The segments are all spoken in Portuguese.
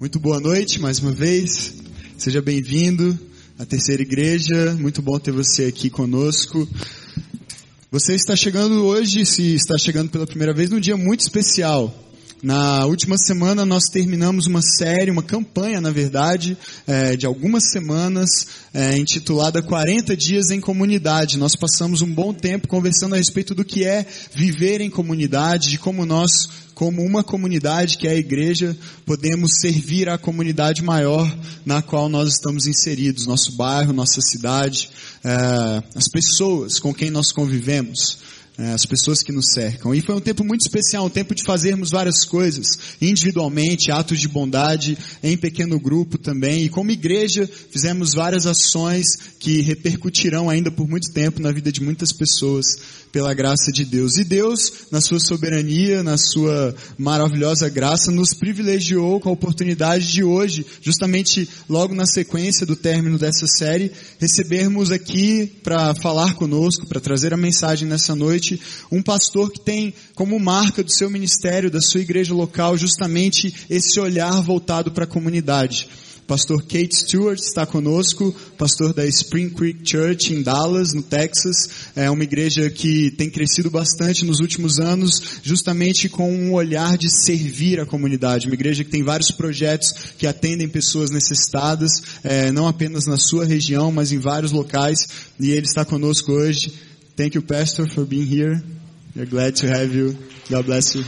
Muito boa noite mais uma vez. Seja bem-vindo à terceira igreja. Muito bom ter você aqui conosco. Você está chegando hoje, se está chegando pela primeira vez, num dia muito especial. Na última semana nós terminamos uma série, uma campanha, na verdade, é, de algumas semanas, é, intitulada 40 Dias em Comunidade. Nós passamos um bom tempo conversando a respeito do que é viver em comunidade, de como nós, como uma comunidade que é a igreja, podemos servir à comunidade maior na qual nós estamos inseridos, nosso bairro, nossa cidade, é, as pessoas com quem nós convivemos as pessoas que nos cercam. E foi um tempo muito especial, um tempo de fazermos várias coisas, individualmente, atos de bondade, em pequeno grupo também. E como igreja, fizemos várias ações que repercutirão ainda por muito tempo na vida de muitas pessoas, pela graça de Deus. E Deus, na sua soberania, na sua maravilhosa graça, nos privilegiou com a oportunidade de hoje, justamente logo na sequência do término dessa série, recebermos aqui para falar conosco, para trazer a mensagem nessa noite, um pastor que tem como marca do seu ministério, da sua igreja local, justamente esse olhar voltado para a comunidade. Pastor Kate Stewart está conosco, pastor da Spring Creek Church em Dallas, no Texas. É uma igreja que tem crescido bastante nos últimos anos, justamente com um olhar de servir a comunidade. Uma igreja que tem vários projetos que atendem pessoas necessitadas, é, não apenas na sua região, mas em vários locais. E ele está conosco hoje. Thank you, Pastor, for being here. We're glad to have you. God bless you.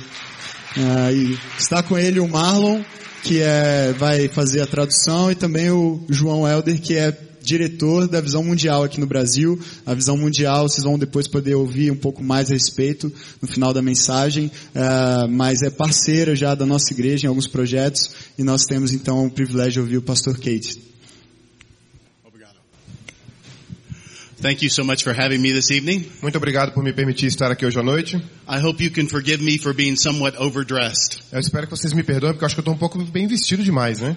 Uh, está com ele o Marlon que é, vai fazer a tradução, e também o João Helder, que é diretor da Visão Mundial aqui no Brasil. A Visão Mundial, vocês vão depois poder ouvir um pouco mais a respeito no final da mensagem, uh, mas é parceira já da nossa igreja em alguns projetos, e nós temos então o privilégio de ouvir o pastor Kate. Thank you so much for having me this evening. Muito obrigado por me permitir estar aqui hoje à noite. I hope you can forgive me for being somewhat overdressed. Eu espero que vocês me perdoem porque eu acho que eu estou um pouco bem vestido demais, né?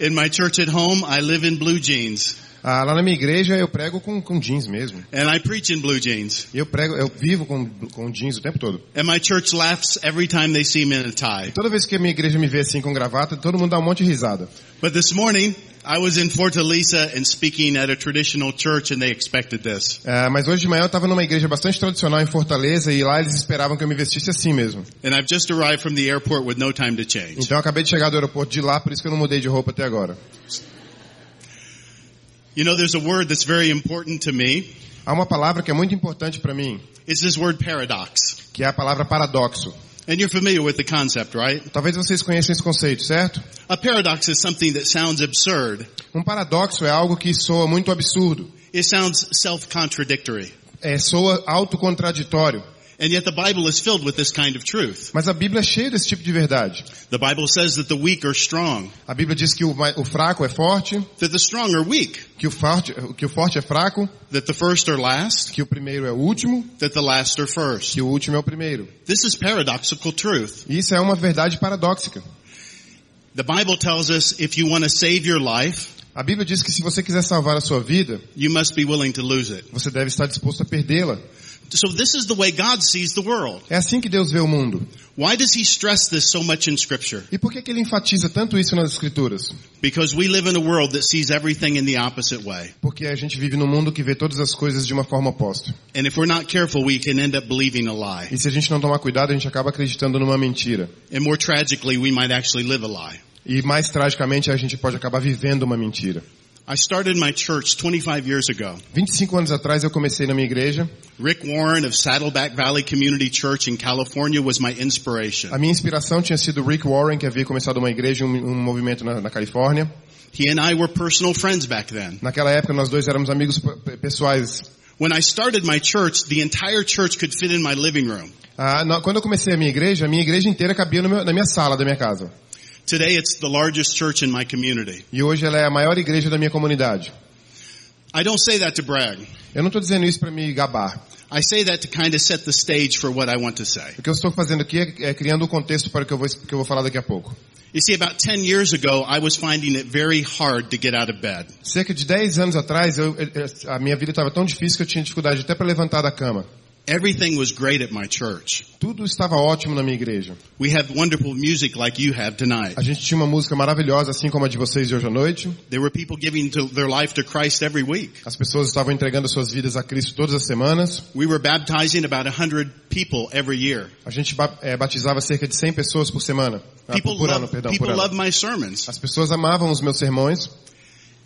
In my church at home, I live in blue jeans. Ah, lá na minha igreja eu prego com, com jeans mesmo. And I preach in blue jeans. Eu prego, eu vivo com, com jeans o tempo todo. And my church laughs every time they see me in a tie. Toda vez que a minha igreja me vê assim com gravata, todo mundo dá um monte de risada. But this morning, I was in Fortaleza and speaking at a traditional church and they expected this. Ah, mas hoje de manhã eu estava numa igreja bastante tradicional em Fortaleza e lá eles esperavam que eu me vestisse assim mesmo. And I've just arrived from the airport with no time to change. Então eu acabei de chegar do aeroporto de lá, por isso que eu não mudei de roupa até agora. You know, there's a word that's very important to me. Há uma palavra que é muito importante para mim, It's this word paradox. que é a palavra paradoxo. And you're familiar with the concept, right? Talvez vocês conheçam esse conceito, certo? A paradox is something that sounds absurd. Um paradoxo é algo que soa muito absurdo. It sounds self-contradictory. É, soa autocontraditório. And yet the Bible is filled with this kind of truth. Mas a Bíblia é cheia desse tipo de verdade. The Bible says that the weak are strong, A Bíblia diz que o, o fraco é forte, that the strong are weak, que o, forte, que o forte é fraco, that the first are last, que o primeiro é o último, that the last are first. que o último é o primeiro. This is paradoxical truth. Isso é uma verdade paradóxica. The Bible tells us if you want to save your life, A Bíblia diz que se você quiser salvar a sua vida, you must be willing to lose it. você deve estar disposto a perdê-la. So this is the way God sees the world. É assim que Deus vê o mundo. Why does he stress this so much in scripture? E por que, que ele enfatiza tanto isso nas Escrituras? Because we live in a world that sees everything in the opposite way. Porque a gente vive num mundo que vê todas as coisas de uma forma oposta. And if we're not careful, we can end up believing a lie. E se a gente não tomar cuidado, a gente acaba acreditando numa mentira. And more tragically, we might actually live a lie. E mais tragicamente, a gente pode acabar vivendo uma mentira. I started my church 25 years ago. 25 anos atrás eu comecei na minha igreja. Rick Warren of Saddleback Valley Community Church in California was my inspiration. A minha inspiração tinha sido Rick Warren, que havia começado uma igreja, um, um movimento na, na Califórnia. He and I were personal friends back then. Naquela época nós dois éramos amigos pe- pessoais. When I started my church, the entire church could fit in my living room. Ah, na- quando eu comecei a minha igreja, a minha igreja inteira cabia no meu- na minha sala da minha casa. Today it's the largest church in my community. E hoje ela é a maior igreja da minha comunidade. I don't say that to brag. Eu não estou dizendo isso para me gabar. I say that to kind of set the stage for what I want to say. O que eu estou fazendo aqui é, é criando o contexto para o que eu, vou, que eu vou falar daqui a pouco. You see, about 10 years ago, I was finding it very hard to get out of bed. Cerca de 10 anos atrás, eu- a minha vida estava tão difícil que eu tinha dificuldade até para levantar da cama. Everything was great at my church. Tudo estava ótimo na minha igreja. We have wonderful music like you have tonight. A gente tinha uma música maravilhosa, assim como a de vocês de hoje à noite. There were people giving to their life to Christ every week. As pessoas estavam entregando suas vidas a Cristo todas as semanas. We were baptizing about a hundred people every year. A gente eh, batizava cerca de 100 pessoas por semana. Ah, People por, ano, perdão, people por ano. love my sermons. As pessoas amavam os meus sermões,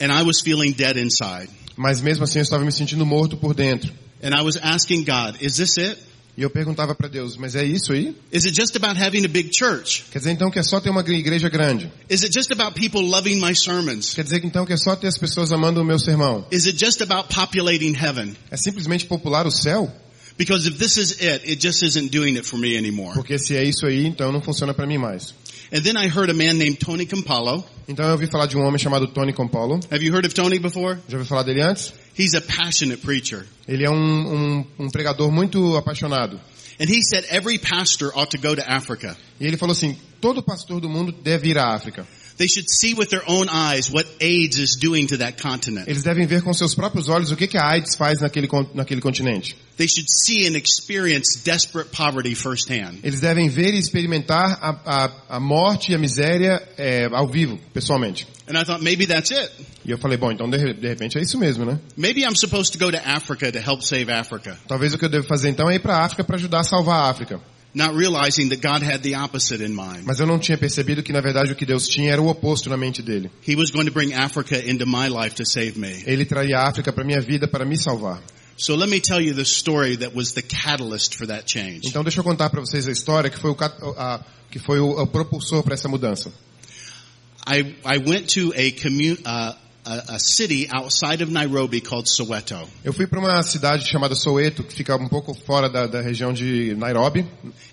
And I was feeling dead inside. mas mesmo assim eu estava me sentindo morto por dentro. And I was asking God, is this it? E eu perguntava para Deus, mas é isso aí? Is it just about having a big church? Quer dizer então que é só ter uma igreja grande? Is it just about people loving my sermons? Quer dizer então que é só ter as pessoas amando o meu sermão? Is it just about populating heaven? É simplesmente popular o céu? Because if this is it, it just isn't doing it for me anymore. Porque se é isso aí, então não funciona para mim mais. And then I heard a man named Tony Campolo. Então eu ouvi falar de um homem chamado Tony Campolo. Have you heard of Tony before? Já ouviu falar dele antes? He's a passionate preacher. Ele é um, um, um pregador muito apaixonado. And he said every pastor ought to go to Africa. E ele falou assim, todo pastor do mundo deve ir à África. They should see with their own eyes what AIDS is doing to that continent. Eles devem ver com seus próprios olhos o que, que a AIDS faz naquele, naquele continente. They should see and experience desperate poverty firsthand. Eles devem ver e experimentar a, a, a morte e a miséria é, ao vivo, pessoalmente. And I thought maybe that's it. E eu falei, bom, então de, de repente é isso mesmo, né? Maybe I'm supposed to go to Africa to help save Africa, Talvez o que eu devo fazer então é ir para a África para ajudar a salvar a África. Not realizing that God had the opposite in mind. Mas eu não tinha percebido que na verdade o que Deus tinha era o oposto na mente dele. He was going to bring Africa into my life to save me. Ele traria a África para minha vida para me salvar. So let me tell you the story that was the catalyst for that change. Então deixa eu contar para vocês a história que foi o, a, que foi o, o propulsor para essa mudança. I, I went to a uh, a, a city outside of Nairobi called Soweto. Eu fui para uma cidade chamada Soweto, que fica um pouco fora da, da região de Nairobi.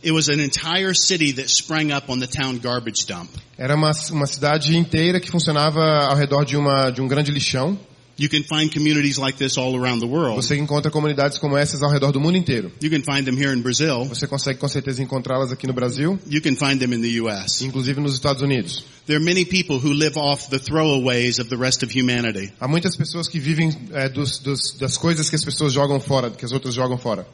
It was an entire city that sprang up on the town garbage dump. Era uma, uma cidade inteira que funcionava ao redor de, uma, de um grande lixão. You can find communities like this all around the world. Você encontra comunidades como essas ao redor do mundo inteiro. You can find them here in Brazil. Você consegue com certeza encontrá-las aqui no Brasil, You can find them in the U.S. inclusive nos Estados Unidos. There are many people who live off the throwaways of the rest of humanity. Há muitas pessoas que vivem é, dos, dos, das coisas que as pessoas jogam fora, que as outras jogam fora.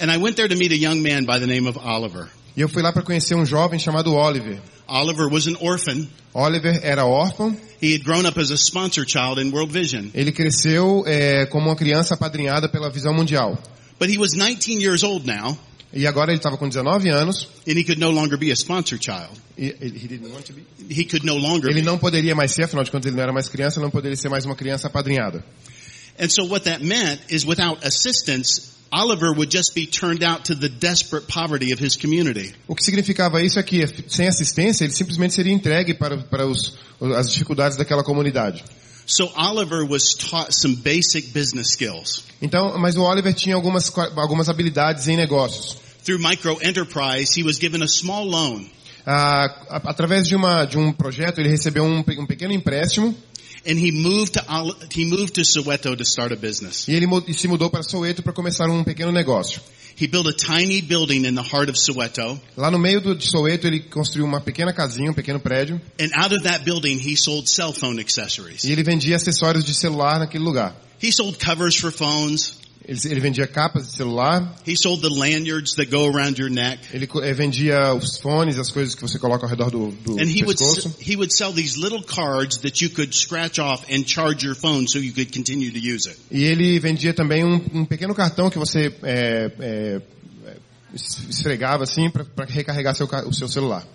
And I went there to meet a young man by the name of Oliver. E eu fui lá para conhecer um jovem chamado Oliver. Oliver was an orphan. Oliver era órfão, He had grown up as a sponsor child in World Vision. ele cresceu é, como uma criança apadrinhada pela Visão Mundial. But he was 19 years old now, E agora ele estava com 19 anos. and he could no longer be a sponsor child. E, ele, he didn't want to be. He could no longer ele be. não poderia mais ser, afinal de contas ele não era mais criança, não poderia ser mais uma criança apadrinhada. And so what that meant is without assistance, Oliver would just be turned out to the desperate poverty of his community. O que significava isso é que, sem assistência, ele simplesmente seria entregue para, para os, as dificuldades daquela comunidade. So Oliver was taught some basic business skills. Então, mas o Oliver tinha algumas, algumas habilidades em negócios. Through micro enterprise, he was given a small loan Ah, através de, uma, de um projeto, ele recebeu um, um pequeno empréstimo and he moved to he moved to Soweto to start a business. e ele se mudou para Soweto para começar um pequeno negócio. He built a tiny building in the heart of Soweto, Lá no meio do, Soweto, ele construiu uma pequena casinha, um pequeno prédio, and out of that building, he sold cell phone accessories. e ele vendia acessórios de celular naquele lugar. He sold covers for phones. Ele, ele vendia capas de celular, He sold the lanyards that go around your neck. ele eh, vendia os fones, as coisas que você coloca ao redor do, do And he would pescoço. he would sell these little cards that you could scratch off and charge your phone so you could continue to use it. E ele vendia também um, um pequeno cartão que você é, é, es- esfregava assim para recarregar seu, o seu celular.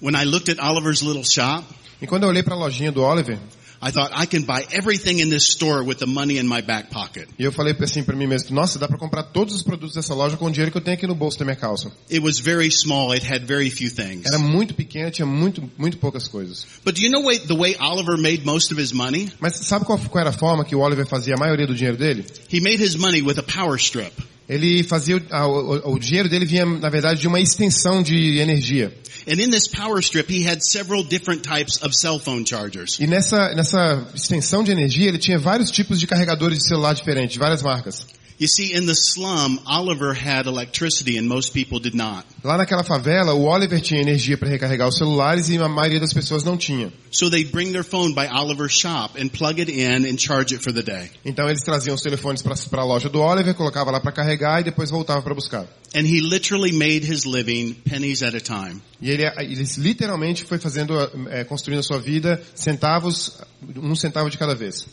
When I looked at Oliver's little shop, E quando eu olhei para a lojinha do Oliver, I thought I can buy everything in this store with the money in my back pocket. e eu falei assim para mim mesmo, nossa, dá para comprar todos os produtos dessa loja com o dinheiro que eu tenho aqui no bolso da minha calça. It was very small. It had very few things. Era muito pequena, tinha muito, muito poucas coisas. But do you know the way Oliver made most of his money? Mas sabe qual, qual era a forma que o Oliver fazia a maioria do dinheiro dele? He made his money with a power strip. Ele fazia, o- o, o dinheiro dele vinha, na verdade, de uma extensão de energia. And in this power strip, he had several different types of cell phone chargers. E nessa, nessa extensão de energia, ele tinha vários tipos de carregadores de celular diferentes, várias marcas. You see, in the slum, Oliver had electricity and most people did not. Lá naquela favela, o Oliver tinha energia para recarregar os celulares e a maioria das pessoas não tinha. So they'd bring their phone by Oliver's shop and plug it in and charge it for the day. Então eles traziam os telefones para a loja do Oliver, colocava lá para carregar e depois voltava para buscar. And he literally made his living pennies at a time. E ele, ele literalmente foi fazendo, é, construindo a sua vida centavos, um centavo de cada vez.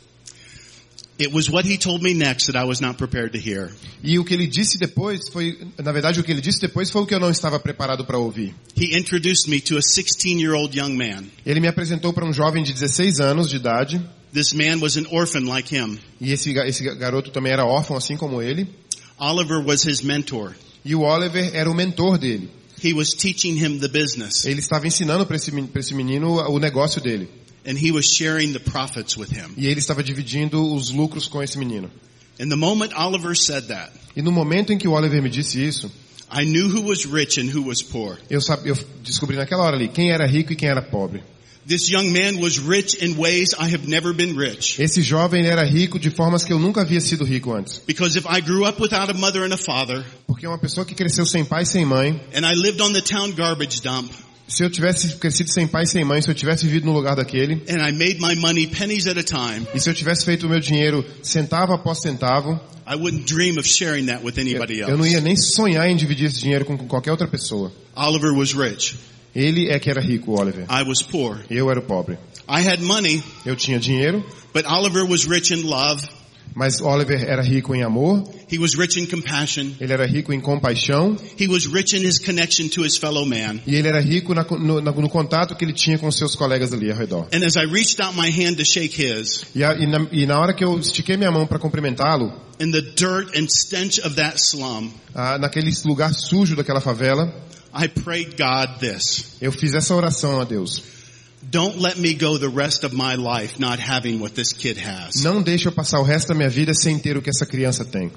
E o que ele disse depois foi, na verdade, o que ele disse depois foi o que eu não estava preparado para ouvir. He introduced me to a 16-year-old young man. Ele me apresentou para um jovem de 16 anos de idade. This man was an orphan like him. E esse, esse garoto também era órfão, assim como ele. Oliver was his mentor. E o Oliver era o mentor dele. He was teaching him the business. Ele estava ensinando para esse, pra esse menino o negócio dele. And he was sharing the profits with him. E ele estava dividindo os lucros com esse menino. And the moment Oliver said that, E no momento em que o Oliver me disse isso, I knew who was rich and who was poor. eu, sab, eu descobri naquela hora ali quem era rico e quem era pobre. This young man was rich in ways I have never been rich. Esse jovem era rico de formas que eu nunca havia sido rico antes. Because if I grew up without a mother and a father, Porque uma pessoa que cresceu sem pai e sem mãe, and I lived on the town garbage dump, se eu tivesse crescido sem pai e sem mãe, se eu tivesse vivido no lugar daquele, and I made my money pennies at a time, e se eu tivesse feito o meu dinheiro centavo após centavo, I wouldn't dream of sharing that with eu, anybody eu não ia nem sonhar em dividir esse dinheiro com, com qualquer outra pessoa. Oliver was rich. Ele é que era rico, Oliver. I was poor. Eu era pobre. I had money, Eu tinha dinheiro, but Oliver was rich in love. Mas Oliver era rico em amor, He was rich in compassion. ele era rico em compaixão, He was rich in his connection to his fellow man. e ele era rico na- no, no contato que ele tinha com seus colegas ali ao redor. And as I reached out my hand to shake his, E, a- e na, e na hora que eu estiquei minha mão para cumprimentá-lo, in the dirt and stench of that slum, ah, naquele lugar sujo daquela favela, I prayed God this. eu fiz essa oração a Deus. Don't let me go the rest of my life not having what this kid has. Não deixe eu passar o resto da minha vida sem ter o que essa criança tem.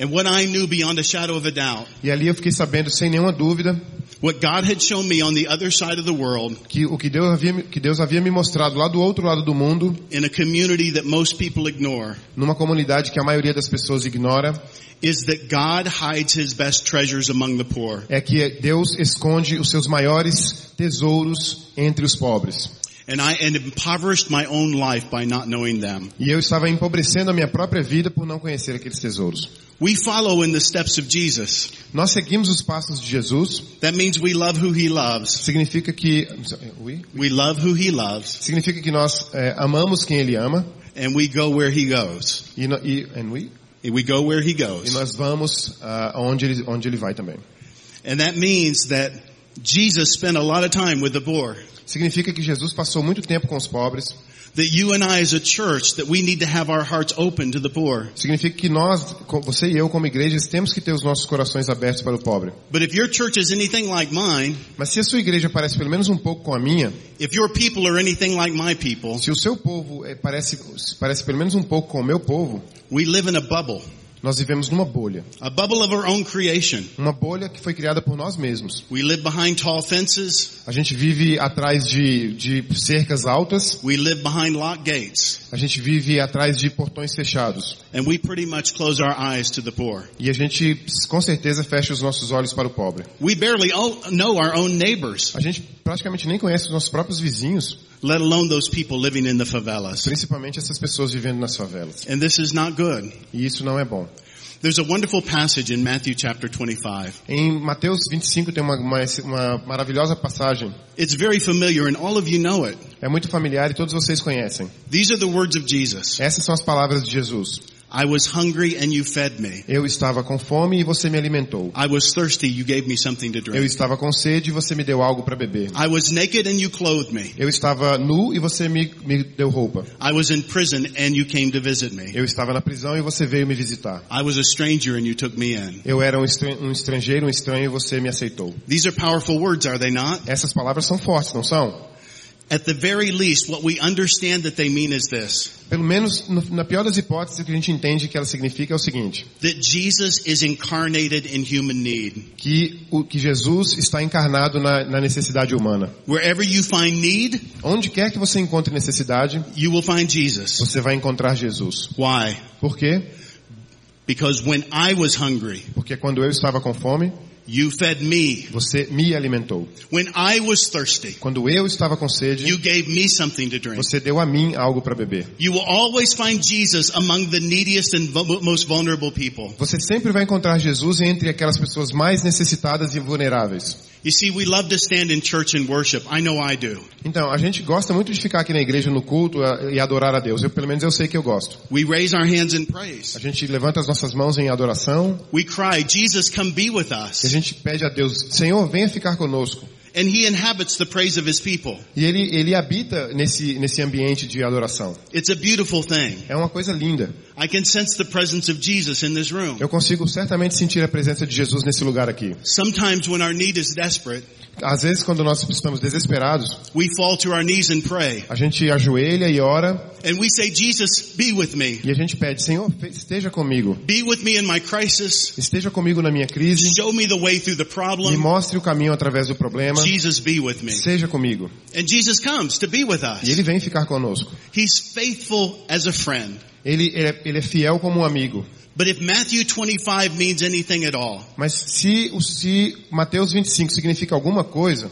And what I knew beyond a shadow of a doubt, E ali eu fiquei sabendo sem nenhuma dúvida what God had shown me on the other side of the world, que o que Deus havia, que Deus havia me mostrado lá do outro lado do mundo, in a community that most people ignore, numa comunidade que a maioria das pessoas ignora, is that God hides his best treasures among the poor. é que Deus esconde os seus maiores tesouros entre os pobres. And I and impoverished my own life by not knowing them. E eu estava empobrecendo a minha própria vida por não conhecer aqueles tesouros. We follow in the steps of Jesus. Nós seguimos os passos de Jesus, That means we love who he loves. significa que oui? We love who he loves significa que nós é, amamos quem Ele ama and we go where he goes. e, no- e, and we, We go where he e goes. nós vamos ah, onde ele onde ele vai também. And that means that Jesus spent a lot of time with the poor. Significa que Jesus passou muito tempo com os pobres. That you and I as a church, that we need to have our hearts open to the poor. Significa que nós, você e eu como igrejas, temos que ter os nossos corações abertos para o pobre. But if your church is anything like mine, Mas se a sua igreja parece pelo menos um pouco com a minha, if your people are anything like my people, se o seu povo eh, parece parece pelo menos um pouco com o meu povo, we live in a bubble. Nós vivemos numa bolha. A bubble of our own creation. Uma bolha que foi criada por nós mesmos. We live behind tall fences. A gente vive atrás de, de cercas altas, We live behind locked gates. a gente vive atrás de portões fechados. And we pretty much close our eyes to the poor. E a gente, com certeza, fecha os nossos olhos para o pobre. We barely know our own neighbors, A gente praticamente nem conhece os nossos próprios vizinhos, let alone those people living in the favelas. principalmente essas pessoas vivendo nas favelas. And this is not good. E isso não é bom. There's a wonderful passage in Matthew chapter 25. Em Mateus 25 tem uma, uma, uma maravilhosa passagem. It's very familiar and all of you know it. É muito familiar e todos vocês conhecem. These are the words of Jesus. Essas são as palavras de Jesus. I was hungry and you fed me. Eu estava com fome e você me alimentou. I was thirsty, you gave me something to Eu drink. estava com sede e você me deu algo para beber. I was naked and you clothed me. Eu estava nu e você me, me deu roupa. I was in prison and you came to visit me. Eu estava na prisão e você veio me visitar. I was a stranger and you took me in. Eu era um estra- um estrangeiro, um estranho e você me aceitou. These are powerful words, are they not? Essas palavras são fortes, não são? At the very least, what we understand that they mean is this. Pelo menos, no- na pior das hipóteses, o que a gente entende que ela significa é o seguinte. That Jesus is incarnated in human need. Que, o, que Jesus está encarnado na, na necessidade humana. Wherever you find need, Onde quer que você encontre necessidade, you will find Jesus. você vai encontrar Jesus. Why? Por quê? Because when I was hungry, Porque quando eu estava com fome, you fed me. você me alimentou. When I was thirsty, Quando eu estava com sede, you gave me something to drink. você deu a mim algo para beber. You will always find Jesus among the neediest and most vulnerable people. Você sempre vai encontrar Jesus entre aquelas pessoas mais necessitadas e vulneráveis. You see, we love to stand in church and worship. I know I do. Então, a gente gosta muito de ficar aqui na igreja no culto a- e adorar a Deus. Eu, pelo menos eu sei que eu gosto. We raise our hands in A praise. gente levanta as nossas mãos em adoração We cry, Jesus, come be with e a us. gente pede a Deus, Senhor, venha ficar conosco. And he inhabits the praise of his people. E ele, ele habita nesse, nesse ambiente de adoração. It's a beautiful thing. É uma coisa linda. I can sense the presence of Jesus in this room. Eu consigo certamente sentir a presença de Jesus nesse lugar aqui. Sometimes when our need is desperate, Às vezes, quando nós estamos desesperados, we fall to our knees and pray. a gente ajoelha e ora And we say, Jesus, be with me. e a gente pede, Senhor, esteja comigo. Be with me in my crisis. Esteja comigo na minha crise. Show me the way through the Me problem. mostre o caminho através do problema. Jesus, be with me. Seja comigo. And Jesus comes to be with E us. ele vem ficar conosco. He's faithful as a friend. Ele, ele, é, ele é fiel como um amigo. But if Matthew 25 means anything at all, Mas se, se Mateus 25 significa alguma coisa,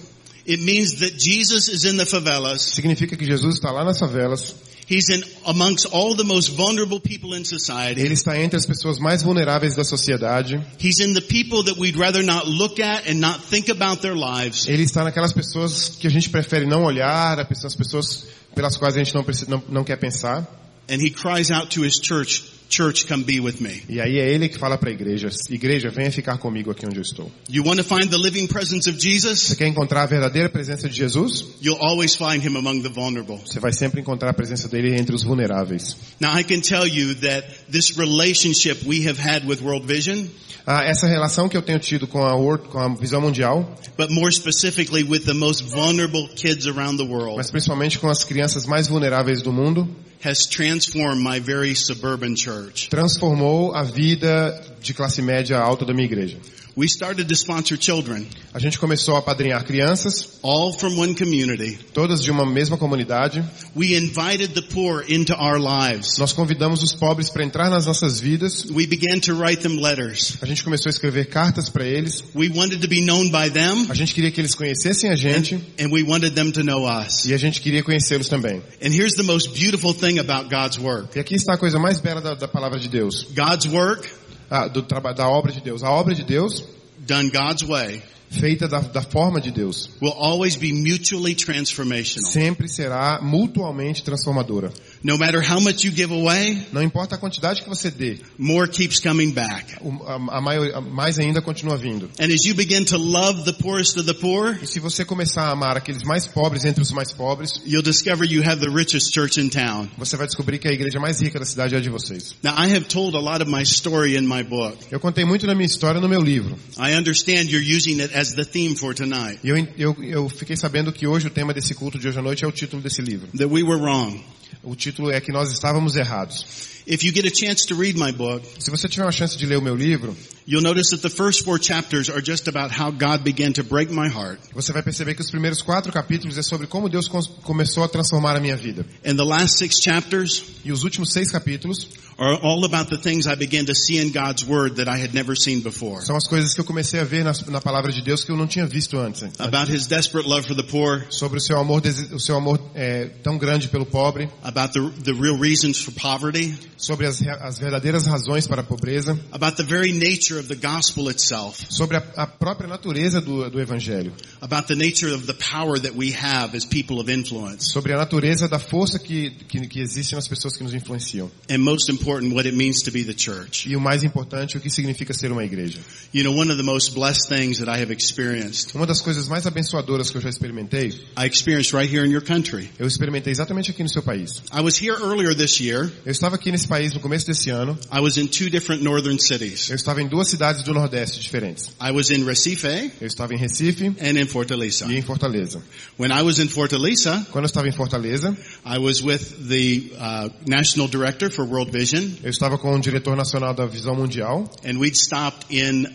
it means that Jesus is in the favelas. significa que Jesus está lá nas favelas. He's in amongst all the most vulnerable people in society. Ele está entre as pessoas mais vulneráveis da sociedade. He's in the people that we'd rather not look at and not think about their lives. Ele está naquelas pessoas que a gente prefere não olhar, as pessoas pelas quais a gente não, não, não quer pensar. And he cries out to his church, church, come be with me. E aí é ele que fala para a igreja, igreja, venha ficar comigo aqui onde eu estou. You want to find the living presence of Jesus? Você quer encontrar a verdadeira presença de Jesus? You'll always find him among the vulnerable. Você vai sempre encontrar a presença dele entre os vulneráveis. Now I can tell you that this relationship we have had with World Vision, Ah, essa relação que eu tenho tido com a, World, com a visão mundial, but more specifically with the most vulnerable kids around the world, mas principalmente com as crianças mais vulneráveis do mundo, has transformed my very suburban church. transformou a vida de classe média alta da minha igreja. We started to sponsor children, A gente começou a padrinhar crianças, all from one community. todas de uma mesma comunidade. We invited the poor into our lives. Nós convidamos os pobres para entrar nas nossas vidas. We began to write them letters. A gente começou a escrever cartas para eles. We wanted to be known by them, A gente queria que eles conhecessem a gente and we wanted them to know us. e a gente queria conhecê-los também. And here's the most beautiful thing about God's work. E aqui está a coisa mais bela da, da palavra de Deus, God's work, ah, do da obra de Deus. A obra de Deus, done God's way, feita da, da forma de Deus, will always be mutually transformational. sempre será mutualmente transformadora. No matter how much you give away, Não importa a quantidade que você dê, more keeps coming back. a, a maior, a mais ainda continua vindo. And as you begin to love the poorest of the poor, E se você começar a amar aqueles mais pobres entre os mais pobres, you'll discover you have the richest church in town. você vai descobrir que a igreja mais rica da cidade é a de vocês. Now I have told a lot of my story in my book. Eu contei muito da minha história no meu livro. I understand you're using it as the theme for tonight. Eu, eu, eu fiquei sabendo que hoje o tema desse culto de hoje à noite é o título desse livro. That we were wrong. O título é que nós estávamos errados. If you get a chance to read my book, Se você tiver uma chance de ler o meu livro, you'll notice that the first four chapters are just about how God began to break my heart. você vai perceber que os primeiros quatro capítulos é sobre como Deus começou a transformar a minha vida. And the last six chapters E os últimos seis capítulos are all about the things I began to see in God's Word that I had never seen before. são as coisas que eu comecei a ver na, na palavra de Deus que eu não tinha visto antes. About His desperate love for the poor, Sobre o seu amor, o seu amor é, tão grande pelo pobre, about the, the real reasons for poverty, sobre as, as verdadeiras razões para a pobreza, about the very nature of the gospel itself, sobre a, a própria natureza do, do evangelho, about the nature of the power that we have as people of influence, sobre a natureza da força que, que, que existe nas pessoas que nos influenciam. and most important, what it means to be the church. E o mais importante, o que significa ser uma igreja. You know, one of the most blessed things that I have experienced, Uma das coisas mais abençoadoras que eu já experimentei, I experienced right here in your country. eu experimentei exatamente aqui no seu país. I was here earlier this year. Eu estava aqui nesse país no começo desse ano. I was in two different northern cities. Eu estava em duas cidades do Nordeste diferentes. I was in Recife Eu estava em Recife and in Fortaleza. e em Fortaleza. When I was in Fortaleza, Quando eu estava em Fortaleza, I was with the uh, national director for World Vision, eu estava com o diretor nacional da Visão Mundial and we'd stopped in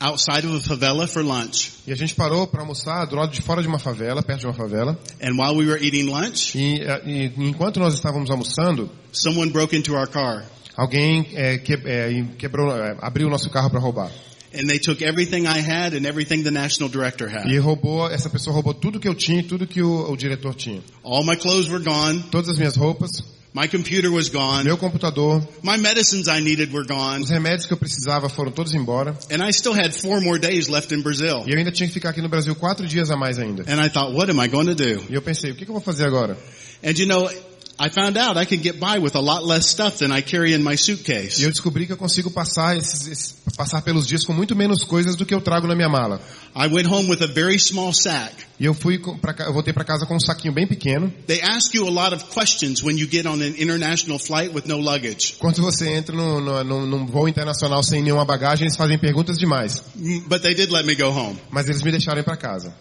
outside of a favela for lunch. e a gente parou para almoçar do lado de fora de uma favela, perto de uma favela. And while we were eating lunch, E, eh, e enquanto nós estávamos almoçando, someone broke into our car. Alguém é, que, é, quebrou, é, abriu o nosso carro para roubar. And they took everything I had and everything the national director had. E roubou, essa pessoa roubou tudo que eu tinha tudo que o, o diretor tinha. All my clothes were gone. Todas as minhas roupas, My computer was gone. meu computador, My medicines I needed were gone. os remédios que eu precisava foram todos embora. And I still had four more days left in Brazil. E eu ainda tinha que ficar aqui no Brasil quatro dias a mais ainda. And I thought, what am I going to do? E eu pensei, o que, que eu vou fazer agora? And you know, I found out I can get by with a lot less stuff than I carry in my E suitcase. eu descobri que eu consigo passar, esses, esses- passar pelos dias com muito menos coisas do que eu trago na minha mala. I went home with a very small sack. E eu fui pra, eu voltei para casa com um saquinho bem pequeno. They ask you a lot of questions when you get on an international flight with no luggage. Quando você entra no, no, num- num voo internacional sem nenhuma bagagem, eles fazem perguntas demais. But they did let me go home. Mas eles me deixaram para casa.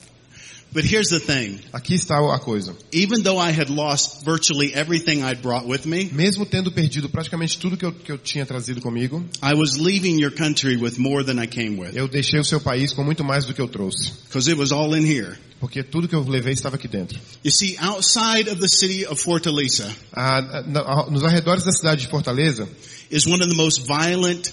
But here's the thing. Aqui está a coisa. Even though I had lost virtually everything I'd brought with me, Mesmo tendo perdido praticamente tudo que eu, que eu tinha trazido comigo, I was leaving your country with more than I came with. eu deixei o seu país com muito mais do que eu trouxe. Because it was all in here. Porque tudo que eu levei estava aqui dentro. You see, outside of the city of Fortaleza Ah, na- nos arredores da cidade de Fortaleza is one of the most violent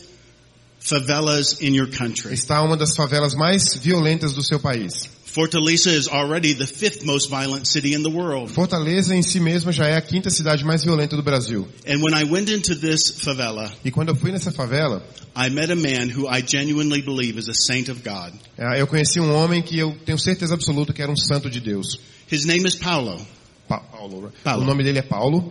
favelas in your country. está uma das favelas mais violentas do seu país. Fortaleza is already the fifth most violent city in the world. Fortaleza em si mesma já é a quinta cidade mais violenta do Brasil. And when I went into this favela, E quando eu fui nessa favela, I met a man who I genuinely believe is a saint of God. ah, eu conheci um homem que eu tenho certeza absoluta que era um santo de Deus. His name is Paulo. Pa- Paulo. Paulo. O nome dele é Paulo.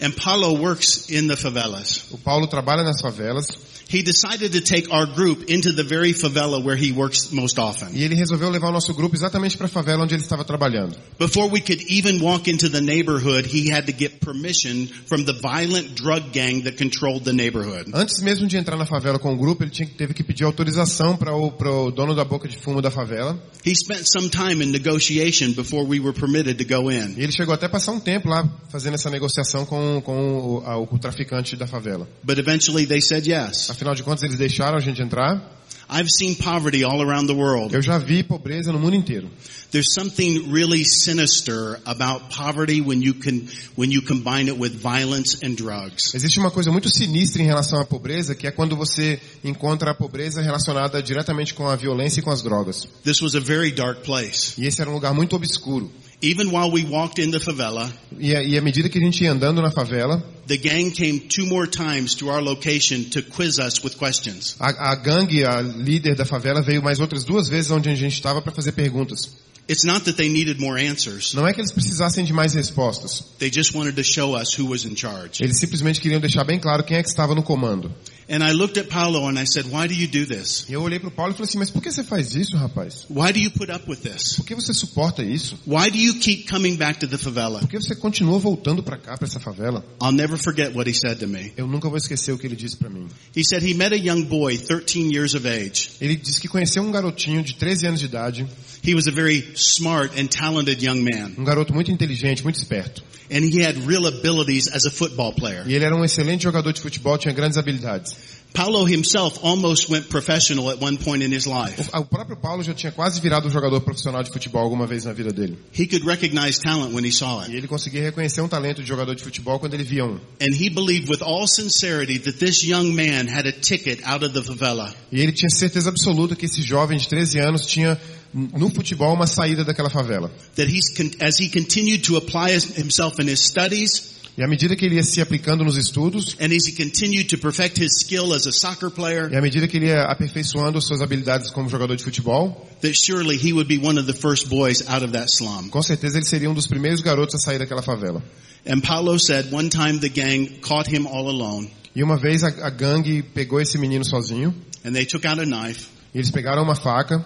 And Paulo works in the favelas. O Paulo trabalha nas favelas He decided to take our group into the very favela where he works most often. e ele resolveu levar o nosso grupo exatamente para a favela onde ele estava trabalhando. Before we could even walk into the neighborhood, he had to get permission from the violent drug gang that controlled the neighborhood. Antes mesmo de entrar na favela com o grupo, ele tinha, teve que pedir autorização para o dono da boca de fumo da favela. He spent some time in negotiation before we were permitted to go in. E ele chegou até passar um tempo lá fazendo essa negociação com, com o, a- o traficante da favela. But eventually they said yes. Afinal de contas, eles deixaram a gente entrar. I've seen poverty all around the world. Eu já vi pobreza no mundo inteiro. There's something really sinister about poverty when you can, when you combine it with violence and drugs. Existe uma coisa muito sinistra em relação à pobreza, que é quando você encontra a pobreza relacionada diretamente com a violência e com as drogas. This was a very dark place. E esse era um lugar muito obscuro. Even while we walked in the favela, E, a- e à medida que a gente ia andando na favela, the gang came two more times to our location to quiz us with questions. a, a gangue, a líder da favela, veio mais outras duas vezes onde a gente estava para fazer perguntas. It's not that they needed more answers. Não é que eles precisassem de mais respostas. They just wanted to show us who was in charge. Eles simplesmente queriam deixar bem claro quem é que estava no comando. And I looked at Paulo and I said, why do you do this? E eu olhei pro Paulo e falei assim, mas por que você faz isso, rapaz? Why do you put up with this? Por que você suporta isso? Why do you keep coming back to the favela? Por que você continua voltando para cá, para essa favela? I'll never forget what he said to me. Eu nunca vou esquecer o que ele disse para mim. He said he met a young boy, 13 years of age. Ele disse que conheceu um garotinho de 13 anos de idade, He was a very smart and talented young man. um garoto muito inteligente, muito esperto. And he had real abilities as a football player. E ele era um excelente jogador de futebol, tinha grandes habilidades. Paulo himself almost went professional at one point in his life. O, o próprio Paulo já tinha quase virado um jogador profissional de futebol alguma vez na vida dele. He could recognize talent when he saw E it. ele conseguia reconhecer um talento de jogador de futebol quando ele via um. And he believed with all sincerity that this young man had a ticket out of the favela. E ele tinha certeza absoluta que esse jovem de 13 anos tinha no futebol uma saída daquela favela. That he's, con- as he continued to apply his- himself in his studies, E à medida que ele ia se aplicando nos estudos, and as he continued to perfect his skill as a soccer player, e à medida que ele ia aperfeiçoando suas habilidades como jogador de futebol, that surely he would be one of the first boys out of that slum. com certeza ele seria um dos primeiros garotos a sair daquela favela. And Paulo said one time the gang caught him all alone, E uma vez a, a gangue pegou esse menino sozinho, and they took out a knife, e eles pegaram uma faca,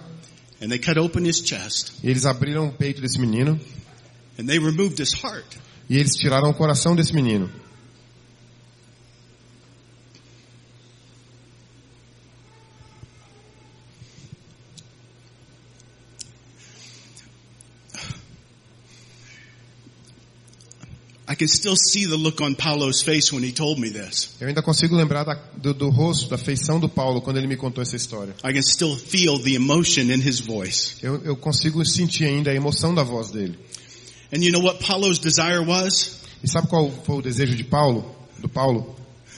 and they cut open his chest, e eles abriram o peito desse menino, and they removed his heart. e eles tiraram o coração desse menino. I can still see the look on Paulo's face when he told me this. Eu ainda consigo lembrar da- do, do rosto, da feição do Paulo quando ele me contou essa história. I can still feel the emotion in his voice. Eu, eu consigo sentir ainda a emoção da voz dele. And you know what Paulo's desire was? E sabe qual foi o desejo de Paulo, do Paulo?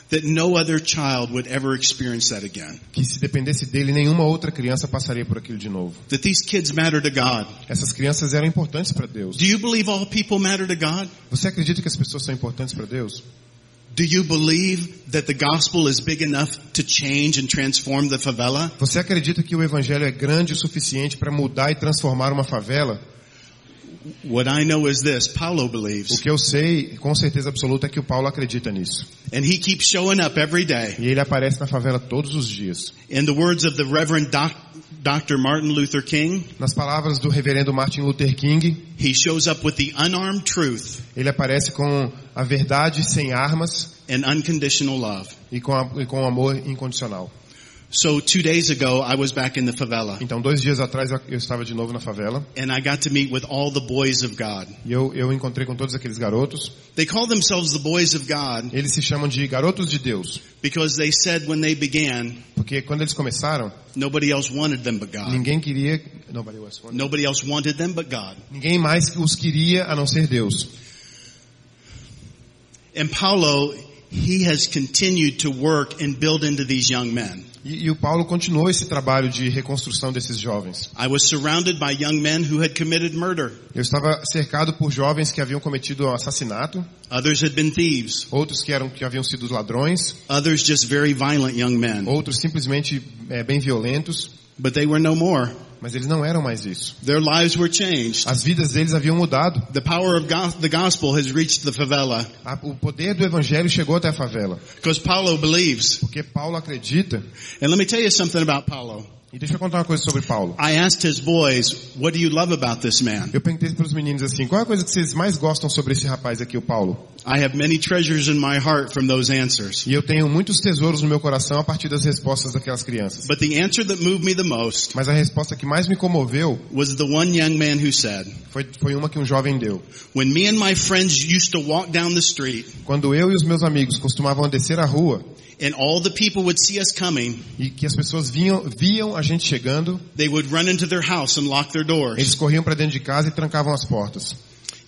That no other child would ever experience that again. Que se dependesse dele, nenhuma outra criança passaria por aquilo de novo. That these kids matter to God. Essas crianças eram importantes para Deus. Do you believe all people matter to God? Você acredita que as pessoas são importantes para Deus? Do you believe that the gospel is big enough to change and transform the favela? Você acredita que o evangelho é grande o suficiente para mudar e transformar uma favela? What I know is this, Paulo O believes. que eu sei, com certeza absoluta, é que o Paulo acredita nisso. And he keeps showing up every day. E ele aparece na favela todos os dias. In the words of the Reverend Doc, Dr. Martin Luther King, Nas palavras do reverendo Martin Luther King, he shows up with the unarmed truth ele aparece com a verdade sem armas and unconditional love. e com, a, e com amor incondicional. So two days ago, I was back in the favela Então, dois dias atrás eu, estava de novo na favela and I got to meet with all the boys of God. e eu, eu encontrei com todos aqueles garotos. They call themselves the boys of God Eles se chamam de garotos de Deus, because they said when they began, porque quando eles começaram, nobody else wanted them but God. ninguém queria, nobody was wanted. Nobody else wanted them but God. ninguém mais os queria a não ser Deus. And Paulo, he has continued to work and build into these young men. E, e o Paulo continuou esse trabalho de reconstrução desses jovens. I was surrounded by young men who had committed murder. Eu estava cercado por jovens que haviam cometido assassinato, Others had been thieves. outros que eram que haviam sido ladrões, Others just very violent young men. outros simplesmente é, bem violentos, But they were no more. Mas eles não eram mais isso. Their lives were changed. As vidas deles haviam mudado. The power of go- the gospel has reached the favela O poder do evangelho chegou até a favela, because Paulo believes. porque Paulo acredita. And let me tell you something about Paulo. E deixa eu contar uma coisa sobre Paulo. I asked his boys, what do you love about this man? Eu perguntei para os meninos assim, qual é a coisa que vocês mais gostam sobre esse rapaz aqui, o Paulo? I have many treasures in my heart from those answers. E eu tenho muitos tesouros no meu coração a partir das respostas daquelas crianças. But the answer that moved me the most Mas a resposta que mais me comoveu was the one young man who said, foi, foi uma que um jovem deu. when me and my friends used to walk down the street Quando eu e os meus amigos costumavam descer a rua and all the people would see us coming, e que as pessoas vinham, viam a gente chegando, they would run into their house and lock their doors. eles corriam para dentro de casa e trancavam as portas.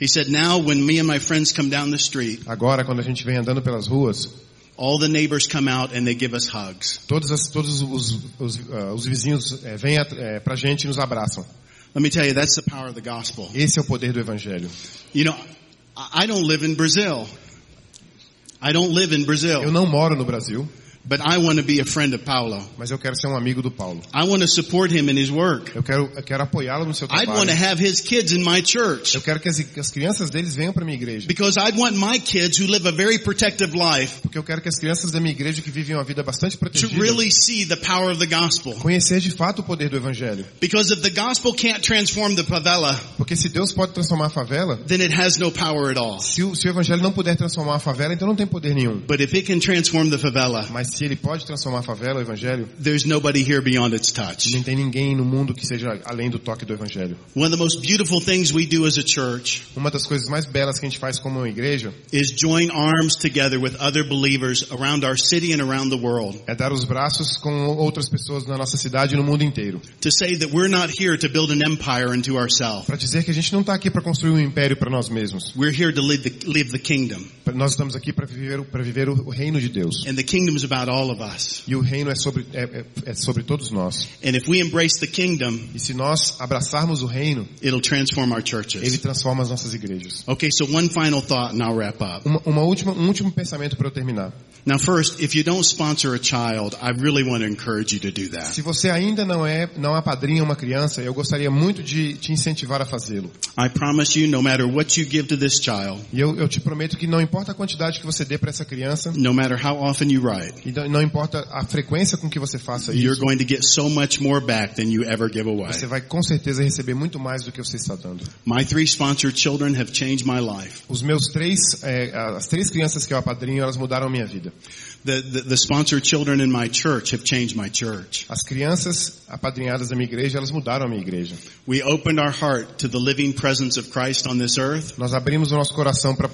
He said, now when me and my friends come down the street, Agora, quando a gente vem andando pelas ruas, all the neighbors come out and they give us hugs. todos, as, todos os, os, ah, os vizinhos eh, vêm é, pra gente e nos abraçam. Let me tell you, that's the power of the gospel. Esse é o poder do evangelho. You know, I don't live in Brazil. I don't live in Eu Brazil, não moro no Brasil, but I want to be a friend of Paulo. mas eu quero ser um amigo do Paulo. I want to support him in his work. Eu quero, eu quero apoiá-lo no seu I'd want to trabalho. have his kids in my church Eu quero que as, que as crianças deles venham para minha igreja. because I'd want my kids who live a very protective life Porque eu quero que as crianças da minha igreja que vivem uma vida bastante to protegida really see the power of the gospel. conhecer de fato o poder do evangelho. Because if the gospel can't transform the favela, Porque se Deus pode transformar a favela, then it has no power at all. se o, se o evangelho não puder transformar a favela, então não tem poder nenhum. But if it can transform the favela, Mas se ele pode transformar a favela, o evangelho, there's nobody here beyond its touch. não tem ninguém no mundo que seja além do toque do evangelho. One of the most beautiful things we do as a church Uma das coisas mais belas que a gente faz como uma igreja is join arms together with other believers around our city and around the world é dar os braços com outras pessoas na nossa cidade e no mundo inteiro. to say that we're not here to build an empire into ourselves. Para dizer que a gente não está aqui para construir um império para nós mesmos. We're here to live the, live the kingdom. Nós estamos aqui para viver, para viver o, reino de Deus. And the kingdom is about. E o reino é sobre, é, é- é sobre todos nós. And if we embrace the kingdom, E se nós abraçarmos o reino, it'll transform our ele churches. transforma as nossas igrejas. Okay, so one final thought and I'll wrap up. Uma, uma última, um último pensamento para eu terminar. Now first, if you don't sponsor a child, I really want to encourage you to do that. Se você ainda não é, não apadrinha uma criança, eu gostaria muito de te incentivar a fazê-lo. I promise you, no matter what you give to this child, E eu, eu te prometo que não importa a quantidade que você dê para essa criança, no matter how often you write, e não, não importa a frequência com que você faça you're isso, going to get so much more back than you ever give away. você vai com certeza receber muito mais do que você está dando. My three sponsored children have changed my life. Os meus três, é, as três crianças que eu apadrinho, elas mudaram a minha vida. The, the, the sponsored children in my church have changed my church. As crianças apadrinhadas da minha igreja, elas mudaram a minha igreja. We opened our heart to the living presence of Christ on this earth, Nós abrimos o nosso coração para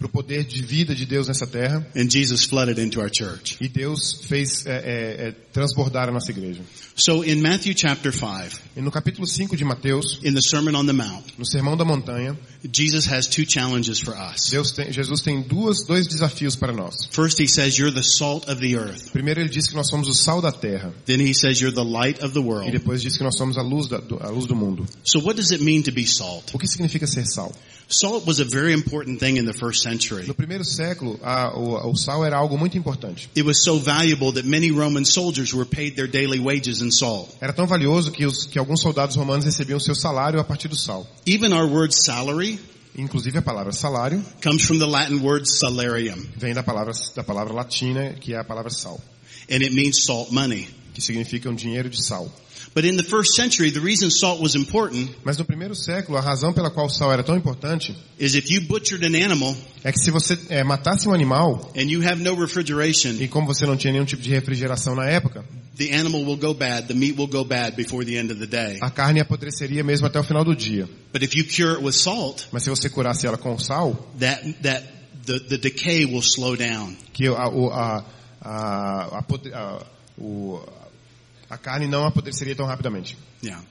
o poder de vida de Deus nessa terra and Jesus flooded into our church. E Deus fez é, é, é, transbordar a nossa igreja. So in Matthew chapter 5, E no capítulo 5 de Mateus, in the Sermon on the Mount, no Sermão da Montanha, Jesus has two challenges for us. Deus tem, Jesus tem duas, dois desafios para nós. First, he says, You're the salt of the earth. Primeiro ele diz que nós somos o sal da terra. Then he says, You're the light of the E world. depois diz que nós somos a luz, da, a luz do mundo. So what does it mean to be salt? O que significa ser sal? Salt was a very important thing in the first century. No primeiro século, a, o, o sal era algo muito importante. It was so valuable that many Roman soldiers were paid their daily wages in salt. Era tão valioso que, os, que alguns soldados romanos recebiam seu salário a partir do sal. Even our word salary Inclusive a palavra salário comes from the Latin word salarium, vem da palavra, da palavra latina, que é a palavra sal, and it means salt money. que significa um dinheiro de sal. But in the first century, the reason salt was important Mas no primeiro século, a razão pela qual o sal era tão importante is if you butchered an animal é que se você é, matasse um animal, and you have no refrigeration, e como você não tinha nenhum tipo de refrigeração na época, the animal will go bad, the meat will go bad before the end of the day. a carne apodreceria mesmo até o final do dia. But if you cure it with salt, Mas se você curasse ela com sal, that, that, the, the decay will slow down. que a, a, a, a, podre- a, o- a carne não apodreceria tão rapidamente. Yeah.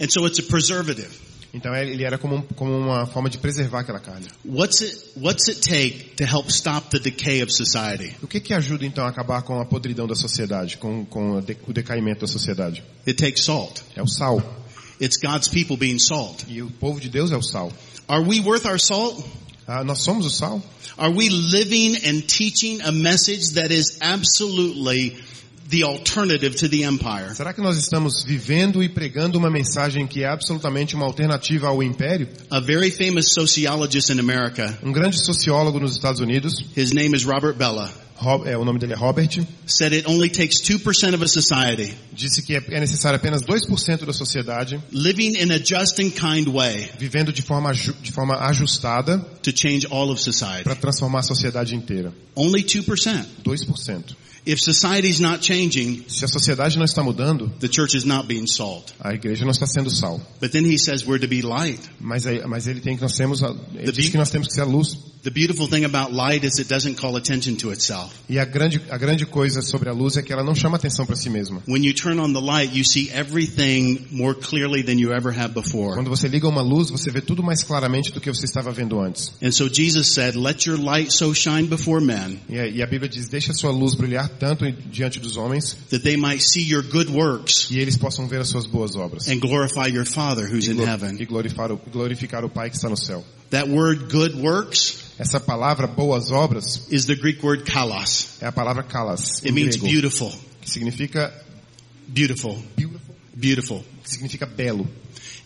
And so it's a preservative. Então ele era como, como uma forma de preservar aquela carne. What's it, what's it take to help stop the decay of society? O que que ajuda então a acabar com a podridão da sociedade, com, com o decaimento da sociedade? It takes salt. É o sal. It's God's people being salt. E o povo de Deus é o sal. Are we worth our salt? Ah, nós somos o sal? Are we living and teaching a message that is absolutely the alternative to the empire? Será que nós estamos vivendo e pregando uma mensagem que é absolutamente uma alternativa ao império? A very famous sociologist in America, Um grande sociólogo nos Estados Unidos, his name is Robert Bella, Rob- é, o nome dele é Robert, said it only takes 2% of a society disse que é, é necessário apenas 2% da sociedade living in a just and kind way vivendo de forma, de forma ajustada to change all of society. para transformar a sociedade inteira. Only 2%. 2%. If society's not changing, Se a sociedade não está mudando, the church is not being salt. a igreja não está sendo sal. But then he says we're to be light. Mas, mas ele tem que nós temos, ele The diz que nós temos que ser a luz. The beautiful thing about light is it doesn't call attention to itself. E a grande, a grande coisa sobre a luz é que ela não chama atenção para si mesma. When you turn on the light, you see everything more clearly than you ever have before. Quando você liga uma luz, você vê tudo mais claramente do que você estava vendo antes. And so Jesus said, let your light so shine before men E a, Bíblia diz, deixa a sua luz brilhar tanto diante dos homens, that they might see your good works e eles possam ver as suas boas obras. and glorify your Father who's E, in heaven. e glorificar, o, glorificar o Pai que está no céu. That word good works Essa palavra, boas obras, is the Greek word kalos. é a palavra kalas, It means grego, beautiful, que significa, beautiful, beautiful. que significa belo.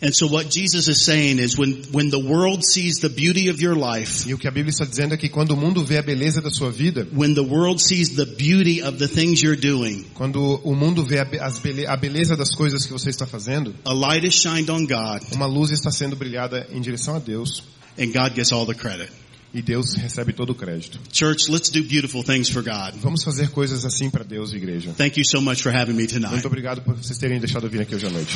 And so what Jesus is saying is when, when the world sees the beauty of your life, E o que a Bíblia está dizendo é que quando o mundo vê a beleza da sua vida, when the world sees the beauty of the things you're doing, quando o mundo vê a, as bele- a beleza das coisas que você está fazendo, a light is shined on God uma luz está sendo brilhada em direção a Deus and God gets all the credit. e Deus recebe todo o crédito. Church, let's do beautiful things for God. Vamos fazer coisas assim para Deus, igreja. Thank you so much for having me tonight. Muito obrigado por vocês terem deixado eu vir aqui hoje à noite.